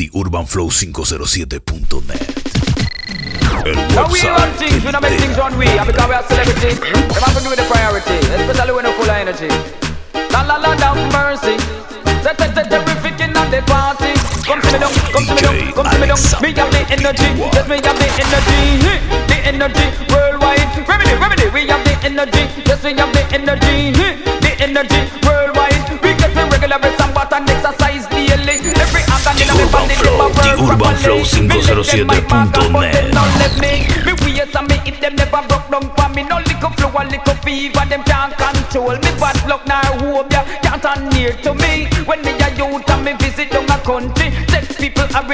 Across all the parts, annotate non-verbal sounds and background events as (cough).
TheUrbanFlow507.net. El Now we run things, we don't make things run we, because we are celebrities, them have to do the priority, especially when we're full of energy. La la la, down mercy. Set set set terrific in the party. Come to me down, come to me down, come to me down. Me have the energy, yes me have the energy, the energy worldwide. Remedy, remedy, we have the energy, yes we have the energy, the energy worldwide. We get the regular breaks and water and exercise daily. Every body, Flow, the Urban Flow properly. Me let them my man, 507.net. but them not let me. Me waist and me hit them never broke down for me. No little flow, a little fever, them can't near to me. When me a youth and me visit down a country, sex people are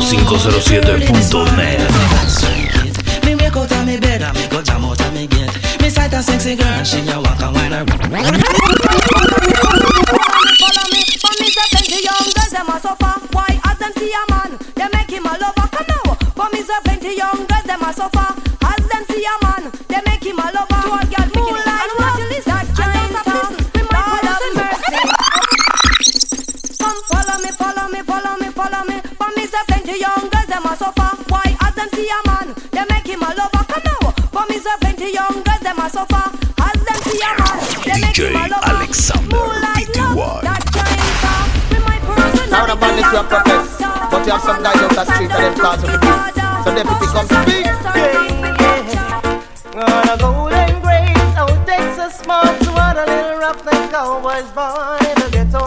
507.net. Me wake out of me bed and me go jam out of me gate. Me sight a sexy girl, she a walk and whine around. Follow me, for me plenty young girls them a suffer. Why as them see a man, they make him a. young girls them a suffer. As them see a man, they make DJ him a lover. Alexander Moonlight PTY. love, that kind of with my personality. Now the bandits you have protest, but you have some guys out the street and them cause of the beat. So they deputy come speak. On a golden grace, out Texas smart, what a little rough the cowboys born in the ghetto.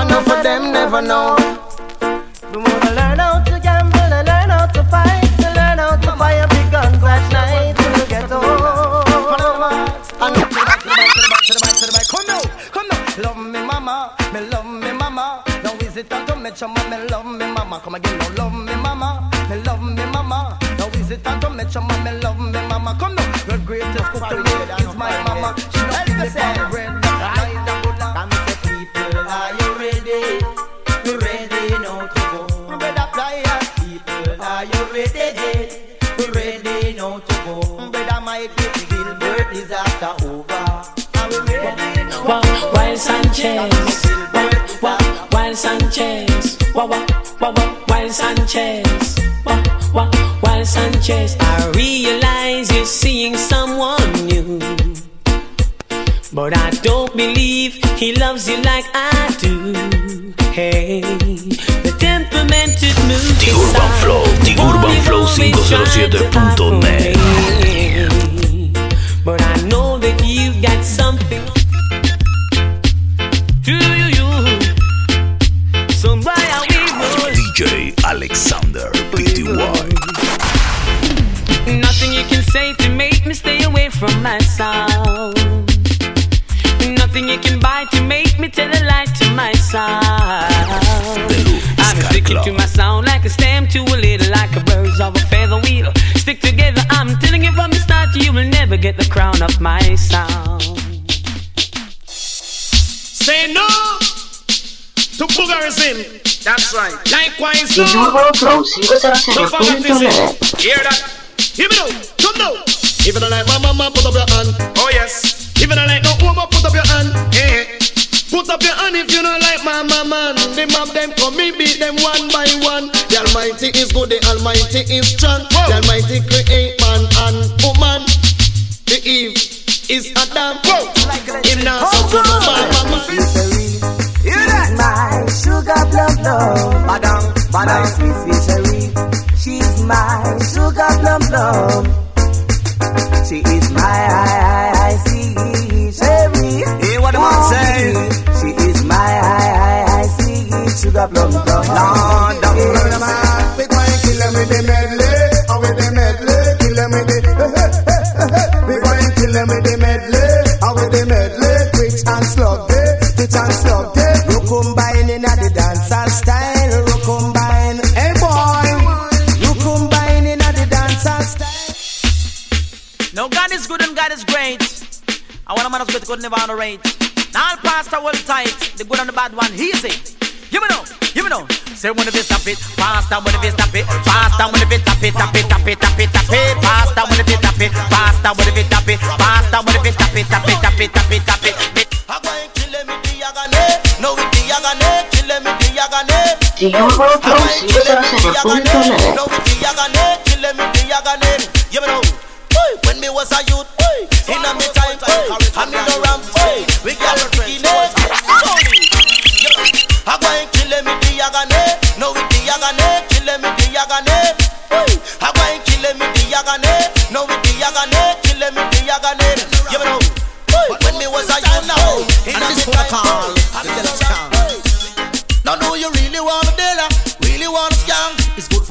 Enough of them never know. It time to make your mama love me, mama? Come again, now love me, mama. Me love me, mama. Now is it time to make your mama love me, mama? Come now. The greatest cook to me is my mama. She don't give me believe he loves you like I do. Hey, the temperamented mood. The Urban Flow, The Urban Flow 507.net. But I know that you got something. Do you, you? So why are we rolling? DJ Alexander PTY. Nothing you can say to make me stay away from my Nothing you can buy to make me tell a lie to my sound. I'm sticking to my sound like a stem to a little, like a birds of a feather wheel. Stick together, I'm telling you from the start, you will never get the crown of my sound. Say no to boogerism. That's right. Likewise, The no. Urban Flow to fanatism. 507.net. Hear that? Hear me now. Come now. If you don't like my mama, put up your hand. Oh yes. If you don't like no woman, put up your hand. Eh. Put up your hand if you don't like my mama. The mob them come, me beat them one by one. The Almighty is good, the Almighty is strong. The Almighty create man and woman. The Eve is a damn whoa. Him not so good no my mama. She's my sugar plum plum. Badang, My badang. sweet sweet cherry. She's my sugar plum plum. She is my I, I, say. She is my I, I, I see sugar plum plum. Lord, don't Yeah. murder man. We going kill them with the medley, and with the medley, kill them with the. (laughs) we going kill them with the medley, and with the medley, twitch and slug day, twitch and slug day. You combine in a the dancehall style. You combine, Hey boy, you combine in a the dancehall style. Now God is good and God is great. I want a man who's good, good never underrate. Now all pastor will tight, the good and the bad one easy. Give me now, give me now. Say when if you stop it, pastor when if you stop it, pastor when if you tap it, tap it, tap it, tap it, tap it, pastor when if you tap it, pastor when if you tap it, pastor when if you tap it, tap it, tap it, tap it, tap it. No, with the yagane, kill him with the yagane. DJUrbanFlow507.net No, with the yagane, kill him with the yagane. You know, Oi, when me was a youth, in a me time, oi, and me no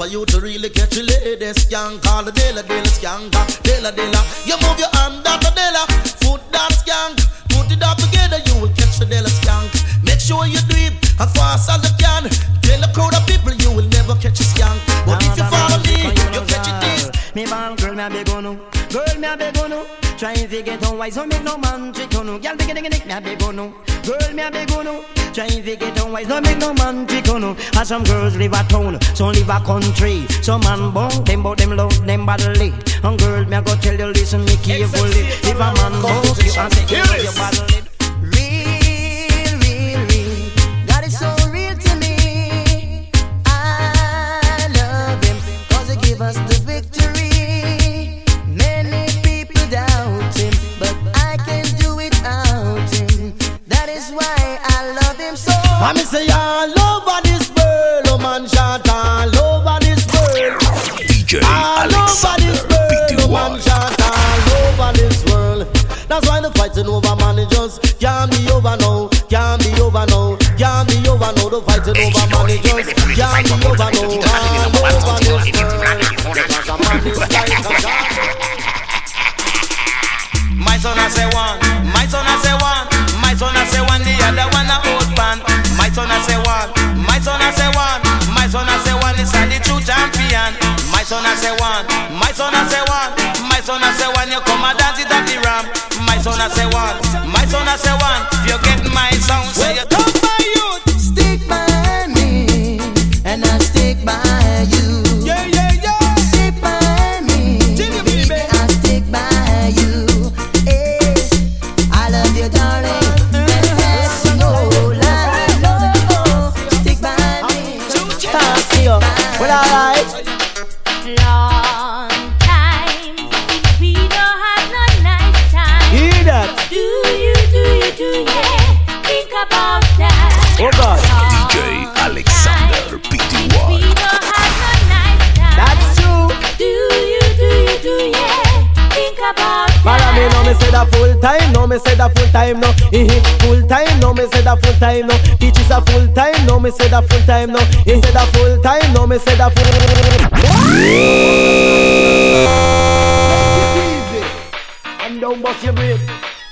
for you to really catch a lady skank. Call the dealer, dealer skank, dealer, dealer. You move your hand, that a dealer, foot that skank. Put it all together, you will catch the dealer skank. Make sure you do it as fast as you can. Tell a crowd of people you will never catch a skank. But if you follow me, you catch it this. Me ball girl, me a beg on you. Oh. Girl, me a beg on you. Oh. Trying to get on wise, oh, so make no man trick on you. Girl, dig dig dig, me a beg on you. Girl, me a beg on you. Trying to get on wise, don't make no man trick on you. And some girls live a town, some live a country. Some man born, them but them love them badly. And girl, me I go tell you, listen me carefully. If a man born, you and take care of your badly. I me say all over this world, oh man, shout all over this world. DJ All over this Alexander world, oh man, PTY. shout all over this world. That's why the fighting over managers can't be over now, can't be over now, can't be over now. The fighting over managers can't be over now, all over this world. Because a man is like a god. My son I say one, son I say one, my son I say one, my son I say one, you come and dance it at the ramp. My son I say one, my son I say one, if you get my sound, say you me, say that full time, no me say that full time, no. Eh, full time, no me say that full time, no. Teach is a full time, no me say that full time, no. He say that full time, no me say that full. And don't bust your brain.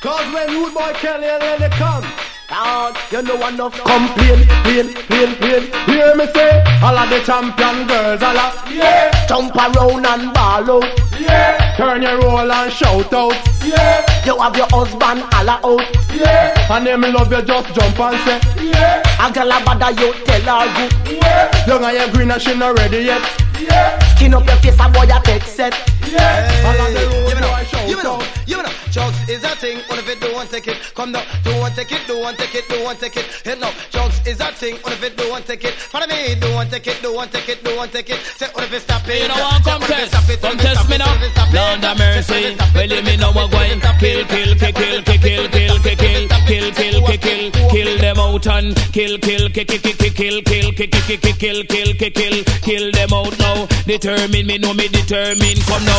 Cause when rude boy Kelly and it come. Down, you know enough complain, plain, plain, plain. Hear me say, all of the champion girls, all of, yeah, Jump around and ball out. yeah. Turn your roll and shout out, yeah, You have your husband all out. yeah. And them love you, just jump and say, yeah, A girl a bother you, tell her good. yeah. Young and you green and she not ready yet, yeah, Skin up your face, a boy a take set. Yeah. All of the You road know, boy shout you know, out. you know. Drugs is a thing. What if it do not take it? Come now, do not take it, do not take it, do not take it. Hit now, drugs is a thing. What if it do not take it? Follow me, do not take it, do not take it, do not take it. Say what if it stop it? You know what, come test. Come test me now. What if it stop it? Lord of mercy. Well, you me know what going kill, kill, kill, kill, kill, kill, kill, kill, kill, kill, kill, kill, kill, kill them out and kill, kill, kill, kill, kill, kill, kill, kill, kill, kill, kill, kill, kill, kill, kill them out now. Determine me, know me determine. Come now.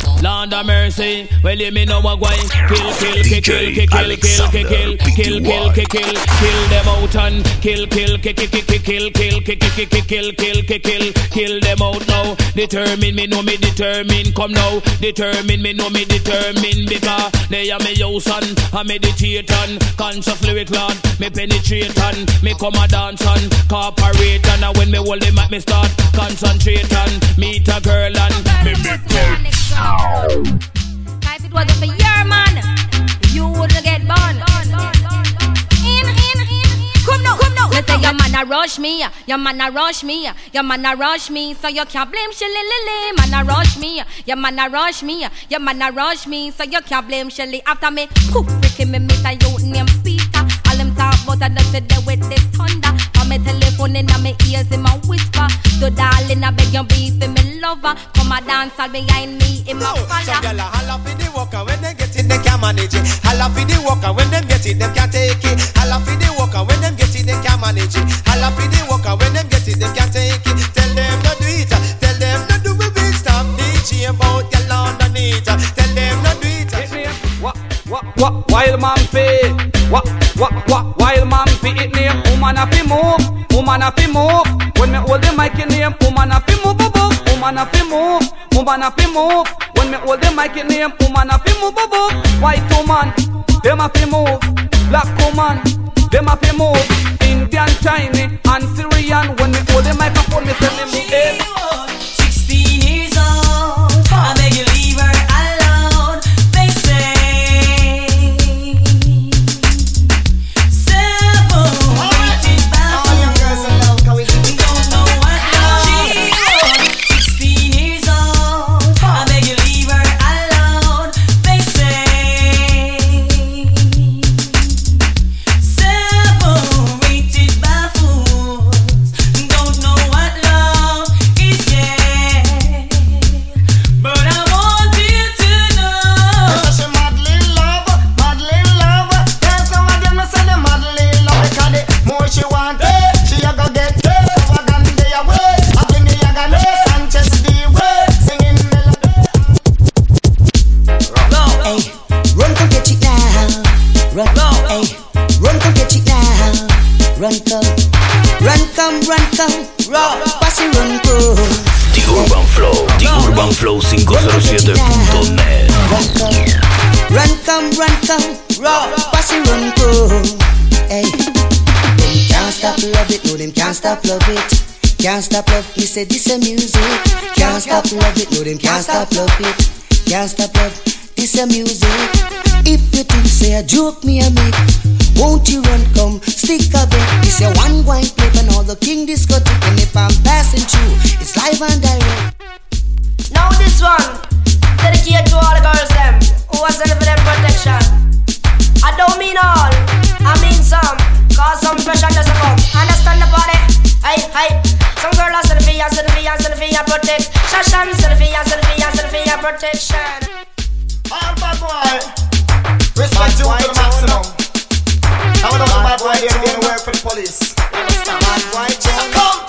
Come test me now. Lord of mercy. Well, you me know what going kill, kill, kill, kill, kill, kill, kill, kill, kill, kill, kill, kill, kill, kill them out and kill, kill, kill, kill, kill, kill, kill, kill, kill, kill, kill, kill, kill, kill, kill them out now. Determine me, know me determine. Come now. Determine me, know me determine because they are me house and I meditate and consciously with Lord. Me penetrate and me come a dance and cooperate and uh, when me hold them at me start concentrate and meet a girl and me make If it wasn't for your man, you wouldn't get born. In, in, in. Come now, come now. Me say your man a rush me, your man a rush me, your man a rush me, so you can't blame Shelly Lily. Man a rush me, your man a rush me, your man a rush me, so you can't blame Shelly. After me, cook Ricky, me meet a youth named Peter. All them talk about a there with the thunder. Me telephone in my ears, him a whisper. So darling, I beg you be for me lover. Come a dance all behind me in my Some fire. gyal a holla for the worker when they get it, they can't manage it. Holla for the worker when them get it, them can't take it. Holla for the worker when them get it, they can't manage it. Holla for the worker when move, woman a fi move When me hold the mic in name Woman a fi move, boo Woman a move, woman a fi move When me hold the mic in name Woman a fi move, boo White woman, them a fi move say this a music. Can't stop love it, no them can't stop love it. Can't stop love, this a music. If you think say a joke me a make, won't you run come stick a bit? This a one wine plate and all the king discotheque. And if I'm passing through, it's live and direct. Now this one, dedicated to all the girls them who are sending for them protection. I don't mean all, I mean some, cause some pressure doesn't come. Understand the body? Hey, hey. Some girl are sending for you, sending for you, sending for you protect. Shashan, sending for you, sending for you, sending for you protection. All bad boy, respect you to the maximum. Would know the bad boy here work for the police. Bad boy Jonah, come.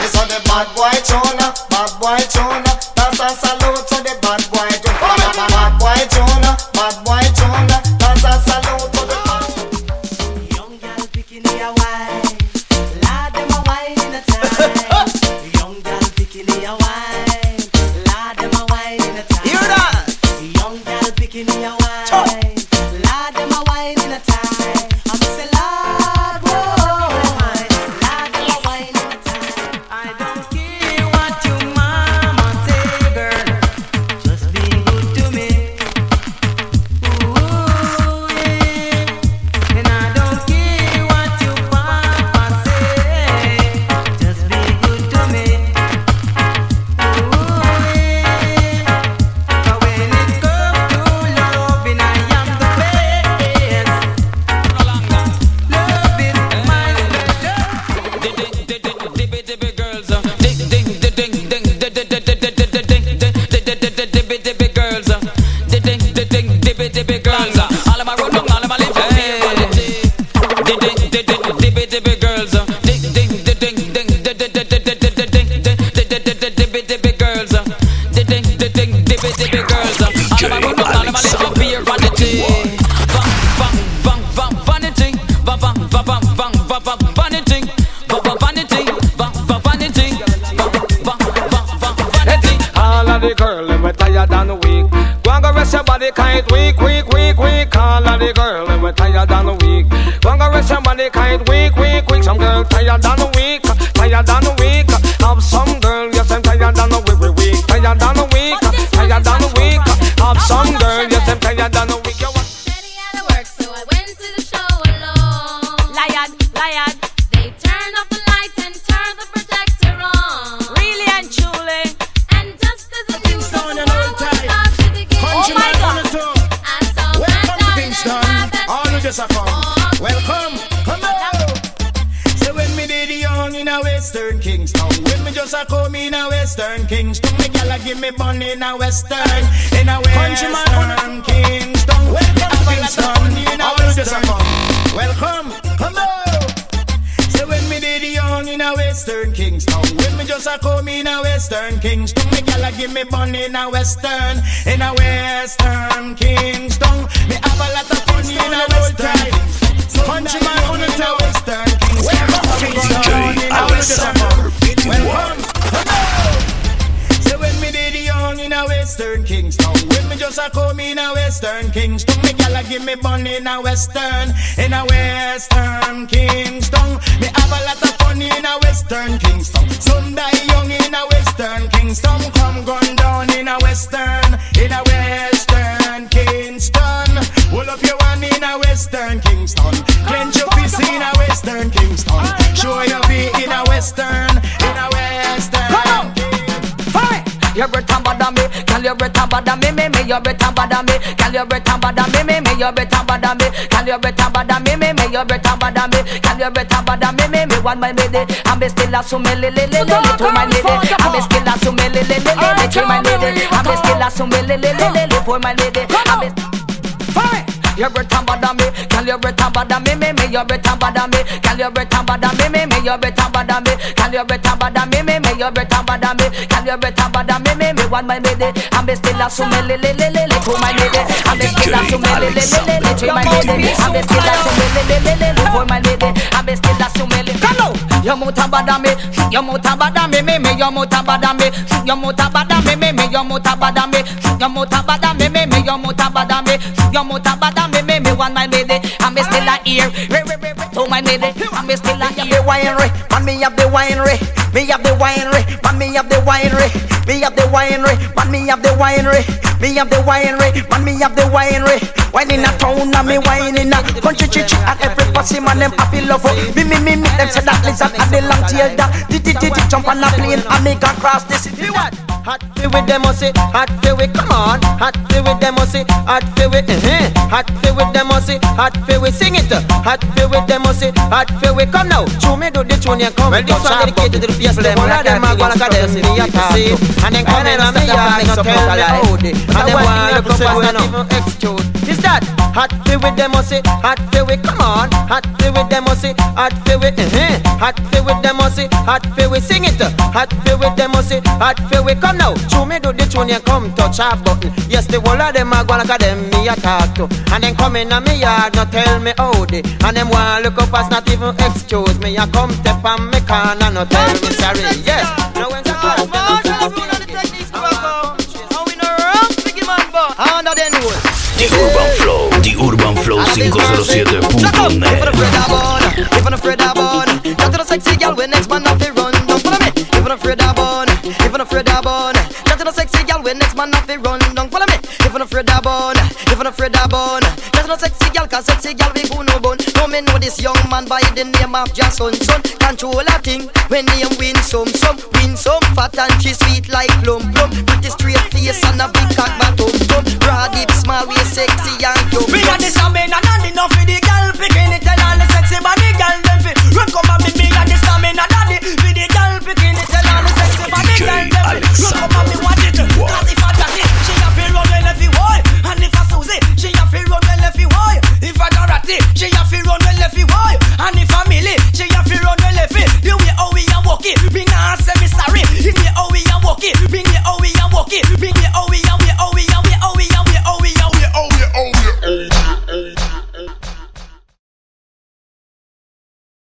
This on the bad boy Jonah, bad boy Jonah. That's a salute to the bad boy tired and weak. And go rest your body, kind weak, weak, Kingston. When me just a come in a Western Kingston. Me gyal a give me bun in a Western. In a Western Kingston. Welcome to Kingston. Just a come. Welcome. Come on. Say when me did young in a Western Kingston When me just a come in a Western Kingston Me gyal a give me bun in a Western In a Western Kingston Me have a lot of fun in a just a come in a Western Kingston Me gyal a give me bun in a Western In a Western Kingston Me have a lot of fun in a Western Kingston Sunday young in a Western Kingston Come gun down in a Western In a Western Kingston Pull up your one in a Western Kingston Clench your fist in a Western Kingston Show your feet in a Western In a Western You better bother me, girl. You better bother me, me, me. You better bother me, girl. You better bother me, me, me. You better bother me, girl. You better bother me, me, me. You better bother me, girl. You better bother me, me, me. One my lady, I'm still a sume le le le le le to my lady. I'm still a sume le le le le le to my lady. I'm still a sume le le le le le for my lady. I'm. You better bother me, girl. You better bother me, me, me. You better bother me, girl. You better bother me, me, me. You better bother me, girl. You better bother me, me, me. You better bother me, girl. You better bother me. My lady, I'm still a sume le le le le le to my lady. I'm still a sume le le le le le to my lady. I'm still a sume le le le le le for my lady. I'm still a sume le. Come on. Your motor bother me, your motor bother me, me, me. Your motor bother me, your motor bother me, me, me. Your motor bother me, your motor bother me, me, me. Your motor bother me, your motor bother me, me, me. One my lady, I'm still a ear. My lady, I'm still a ear. the winery, man me have the winery, me have the winery, man me have the winery, me have the winery, man me have the winery, me have the winery, man me have the winery. Wine in a town and me wine in a country chichi and every pussy man them happy love up. Me me me me them say that lizard and the long tail that did did did jump on a plane and me can cross city. What? Hot feel with them say, hot feel with come on, hot feel with them say, hot feel with uh hot feel with them say, hot feel with sing it, hot feel with them say, hot feel with come now. Chew me do the tune and come. Well, this one dedicated to the people. Them all of them are gonna get them me a talk. And then come in and me yard not tell me how they. And then want look up and not even excuse. Is that hot feel with them say, hot feel with come on, hot feel with them say, hot feel with uh hot feel with them say, hot feel with sing it, hot feel with them say, hot feel with come now. Chew me do the tune and come touch a button. Yes, the whole of them are gonna get them me a talk to. And then come in and me yard not tell me how they. And them want look up as not even excuse me. I come step on me corner not tell me sorry. Yes. Now when the class Under the nose. The Urban Flow, The Urban Flow 507.net. Even afraid of bun, got to the sexy girl when next man off the run. Don't follow me. Even afraid of bun, even afraid of bun, the run. Don't follow me. Even afraid of bun, even afraid of bun, got to the sexy girl 'cause sexy girl we who no bun. No me know this young man by the name of Jason Son. Control a thing when him win some, some win some fat and she sweet like plum plum. Pretty straight face and a big cock bottom tum. Broad hip, small waist, sexy and yum. Me and this a man and not enough for the